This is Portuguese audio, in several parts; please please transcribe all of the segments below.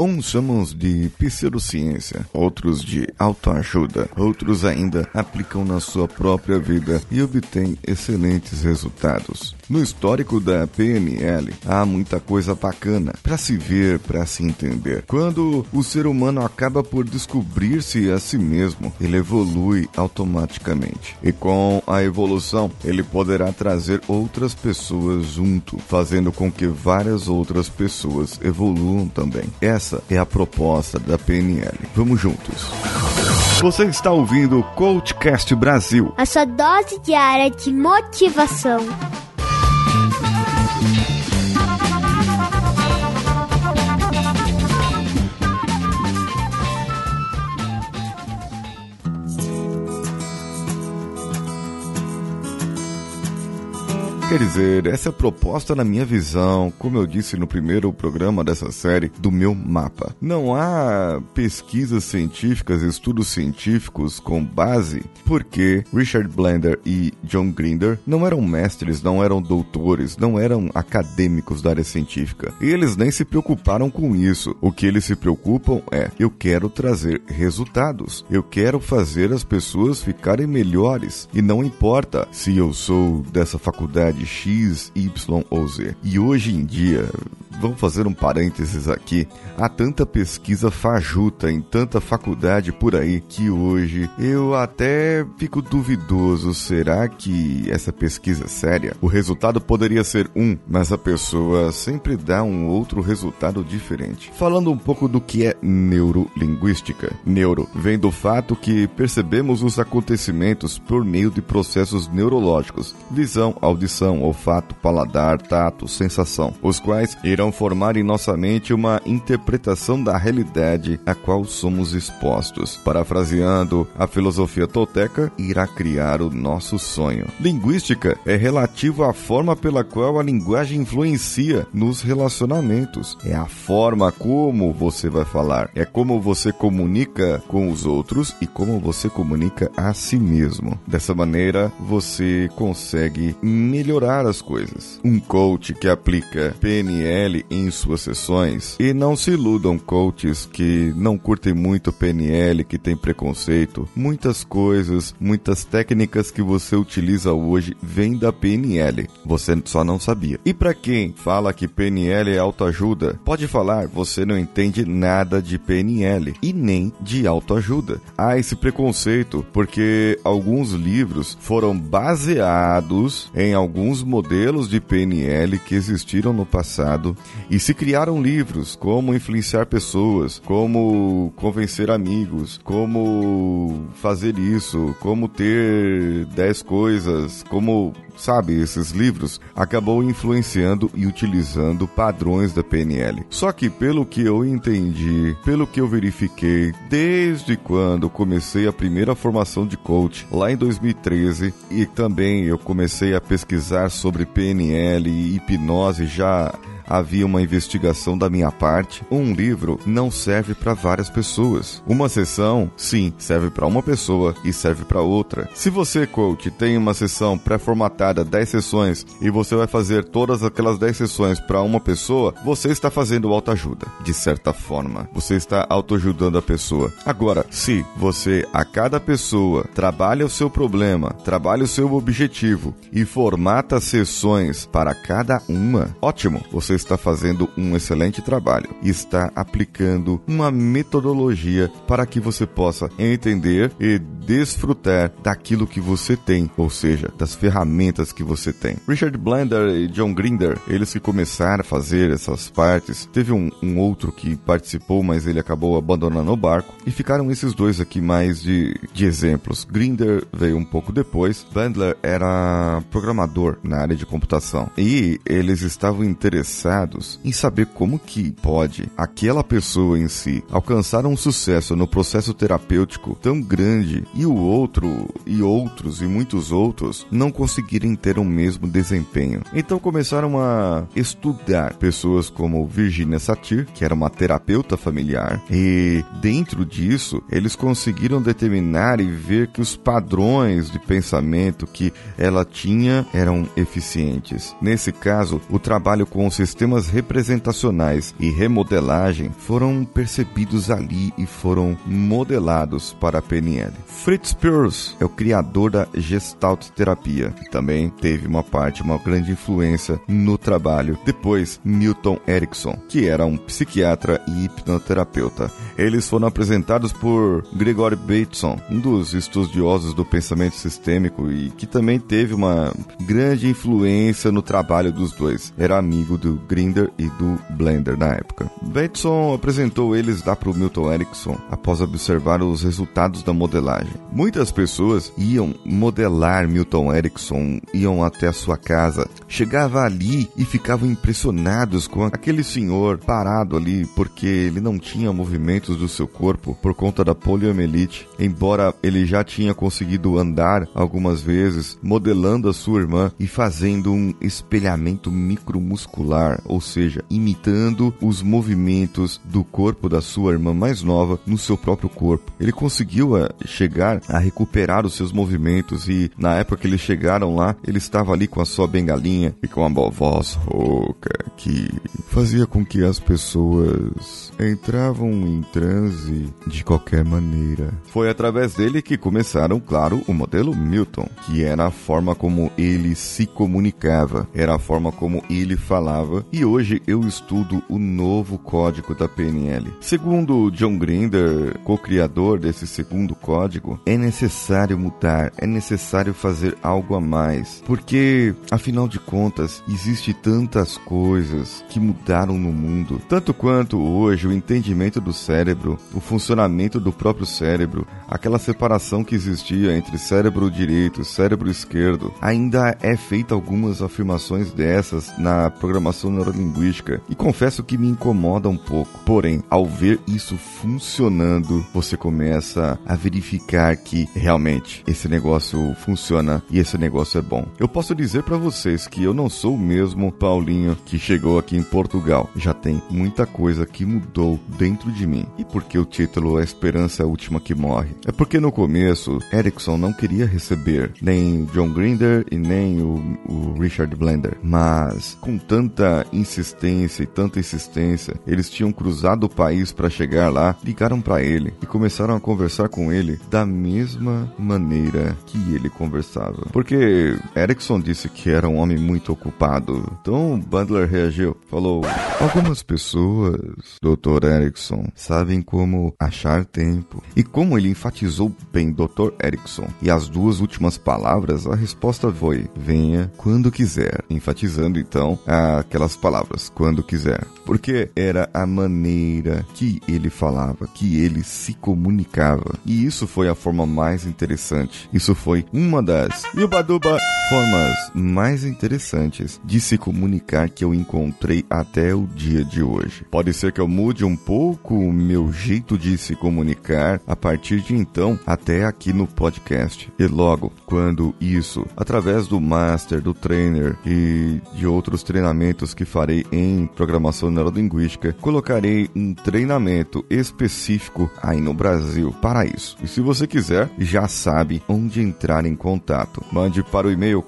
Uns chamam de pseudociência, outros de autoajuda, outros ainda aplicam na sua própria vida e obtêm excelentes resultados. No histórico da PNL há muita coisa bacana para se ver, para se entender. Quando o ser humano acaba por descobrir-se a si mesmo, ele evolui automaticamente. E com a evolução, ele poderá trazer outras pessoas junto, fazendo com que várias outras pessoas evoluam também. Essa é a proposta da PNL. Vamos juntos. Você está ouvindo o Coachcast Brasil. A sua dose diária de motivação. Quer dizer, essa é a proposta na minha visão, como eu disse no primeiro programa dessa série, do meu mapa. Não há pesquisas científicas, estudos científicos com base, porque Richard Blender e John Grinder não eram mestres, não eram doutores, não eram acadêmicos da área científica. E eles nem se preocuparam com isso. O que eles se preocupam é: eu quero trazer resultados, eu quero fazer as pessoas ficarem melhores. E não importa se eu sou dessa faculdade de X, Y ou Z. E hoje em dia, vamos fazer um parênteses aqui. Há tanta pesquisa fajuta em tanta faculdade por aí que hoje eu até fico duvidoso. Será que essa pesquisa é séria? O resultado poderia ser um, mas a pessoa sempre dá um outro resultado diferente. Falando um pouco do que é neurolinguística. Neuro vem do fato que percebemos os acontecimentos por meio de processos neurológicos: visão, audição, olfato, paladar, tato, sensação, os quais irão formar em nossa mente uma interpretação da realidade a qual somos expostos. Parafraseando a filosofia tolteca, irá criar o nosso sonho. Linguística é relativo à forma pela qual a linguagem influencia nos relacionamentos. É a forma como você vai falar, é como você comunica com os outros e como você comunica a si mesmo. Dessa maneira, você consegue melhorar as coisas. Um coach que aplica PNL em suas sessões e não se iludam coaches que não curtem muito PNL, que tem preconceito. Muitas coisas, muitas técnicas que você utiliza hoje vêm da PNL. Você só não sabia. E para quem fala que PNL é autoajuda, pode falar, você não entende nada de PNL e nem de autoajuda. Há esse preconceito porque alguns livros foram baseados em alguns modelos de PNL que existiram no passado e se criaram livros como influenciar pessoas, como convencer amigos, como fazer isso, como ter 10 coisas, como sabe, esses livros, acabou influenciando e utilizando padrões da PNL. Só que, pelo que eu entendi, pelo que eu verifiquei, desde quando comecei a primeira formação de coach, lá em 2013, e também eu comecei a pesquisar sobre PNL e hipnose já havia uma investigação da minha parte, um livro não serve para várias pessoas. Uma sessão, sim, serve para uma pessoa e serve para outra. Se você, coach, tem uma sessão pré-formatada, 10 sessões, e você vai fazer todas aquelas 10 sessões para uma pessoa, você está fazendo autoajuda, de certa forma. Você está autoajudando a pessoa. Agora, se você, a cada pessoa, trabalha o seu problema, trabalha o seu objetivo e formata sessões para cada uma, ótimo, você está fazendo um excelente trabalho está aplicando uma metodologia para que você possa entender e desfrutar daquilo que você tem, ou seja, das ferramentas que você tem. Richard Blender e John Grinder, eles que começaram a fazer essas partes, teve um, um outro que participou, mas ele acabou abandonando o barco, e ficaram esses dois aqui mais de, de exemplos. Grinder veio um pouco depois, Bandler era programador na área de computação, e eles estavam interessados em saber como que pode aquela pessoa em si alcançar um sucesso no processo terapêutico tão grande e o outro e outros e muitos outros não conseguirem ter o mesmo desempenho. Então começaram a estudar pessoas como Virginia Satir, que era uma terapeuta familiar, e dentro disso eles conseguiram determinar e ver que os padrões de pensamento que ela tinha eram eficientes. Nesse caso, o trabalho com o sistema sistemas representacionais e remodelagem foram percebidos ali e foram modelados para a PNL. Fritz Perls é o criador da Gestalt terapia, que também teve uma parte, uma grande influência no trabalho. Depois, Milton Erickson, que era um psiquiatra e hipnoterapeuta. Eles foram apresentados por Gregory Bateson, um dos estudiosos do pensamento sistêmico e que também teve uma grande influência no trabalho dos dois. Era amigo do Grinder e do Blender na época. Bateson apresentou eles lá para o Milton Erickson após observar os resultados da modelagem. Muitas pessoas iam modelar Milton Erickson, iam até a sua casa, chegava ali e ficavam impressionados com aquele senhor parado ali porque ele não tinha movimentos do seu corpo por conta da poliomielite, embora ele já tinha conseguido andar algumas vezes, modelando a sua irmã e fazendo um espelhamento micromuscular, ou seja, imitando os movimentos do corpo da sua irmã mais nova no seu próprio corpo. Ele conseguiu uh, chegar a recuperar os seus movimentos e na época que eles chegaram lá, ele estava ali com a sua bengalinha e com uma voz rouca que fazia com que as pessoas entravam em transe de qualquer maneira. Foi através dele que começaram, claro, o modelo Milton, que era a forma como ele se comunicava, era a forma como ele falava, e hoje eu estudo o novo código da PNL. Segundo John Grinder, co-criador desse segundo código, é necessário mudar, é necessário fazer algo a mais, porque afinal de contas, existe tantas coisas que mudaram no mundo, tanto quanto hoje o entendimento do cérebro, o funcionamento do próprio cérebro, aquela separação que existia entre cérebro direito e cérebro esquerdo, ainda é feita algumas afirmações dessas na programação neurolinguística e confesso que me incomoda um pouco. Porém, ao ver isso funcionando, você começa a verificar que realmente esse negócio funciona e esse negócio é bom. Eu posso dizer para vocês que eu não sou o mesmo Paulinho que chegou aqui em Portugal. Já tem muita coisa que mudou dentro de mim. E por que o título A Esperança é a Última que Morre? É porque no começo, Erickson não queria receber nem John Grinder e nem o, o Richard Blender. Mas, com tanta insistência e tanta insistência, eles tinham cruzado o país para chegar lá, ligaram para ele e começaram a conversar com ele da mesma maneira que ele conversava. Porque Erickson disse que era um homem muito ocupado. Então Butler reagiu, falou: Algumas pessoas, Dr. Erickson, sabem como achar tempo. E como ele enfatizou bem Dr. Erickson, e as duas últimas palavras, a resposta foi: venha quando quiser, enfatizando então aquelas palavras, quando quiser. Porque era a maneira que ele falava, que ele se comunicava. E isso foi a forma mais interessante. Isso foi uma das Yubaduba formas mais interessantes de se comunicar que eu encontrei até o dia de hoje. Pode ser que eu mude um pouco o meu jeito de se comunicar a partir de então até aqui no podcast. E logo, quando isso, através do master, do trainer e de outros treinamentos que farei em programação neurolinguística, colocarei um treinamento específico aí no Brasil para isso. E se você quiser, já sabe onde entrar em contato. Mande para o e-mail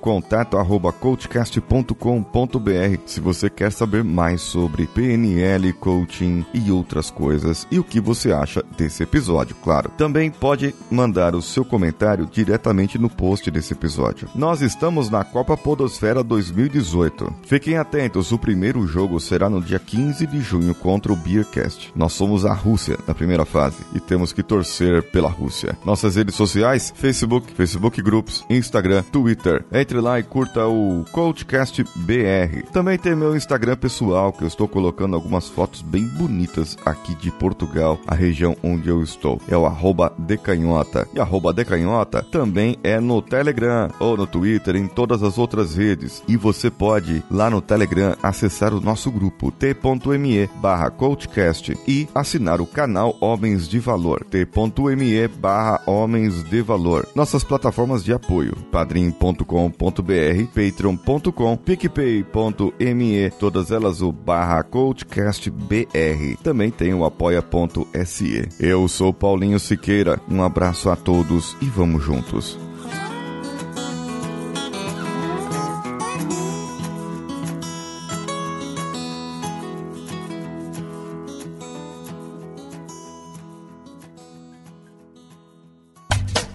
contato@coachcast.com.br se você quer saber mais sobre PNL, coaching e outras coisas e o que você acha desse episódio, claro. Também pode mandar o seu comentário diretamente no post desse episódio. Nós estamos na Copa Podosfera 2018. Fiquem atentos, o primeiro jogo será no dia 15 de junho contra o Beercast. Nós somos a Rússia na primeira fase e temos que torcer pela Rússia. Nossas redes sociais: Facebook, Facebook Groups, Instagram, Twitter. Entre lá e curta o Coachcast BR. Também tem meu Instagram pessoal que eu estou colocando algumas fotos bem bonitas aqui de Portugal, a região onde eu estou. É o arroba decanhota. E arroba decanhota também é no Telegram ou no Twitter, em todas as outras redes. E você pode, lá no Telegram, acessar o nosso grupo t.me barra coachcast e assinar o canal Homens de Valor, t.me barra Homens de Valor. Nossas plataformas de apoio, padrim.com.br, patreon.com, picpay.me, todas elas o barra coachcastbr. Também tem o apoia.se. Eu sou Paulinho Siqueira, um abraço a todos e vamos juntos.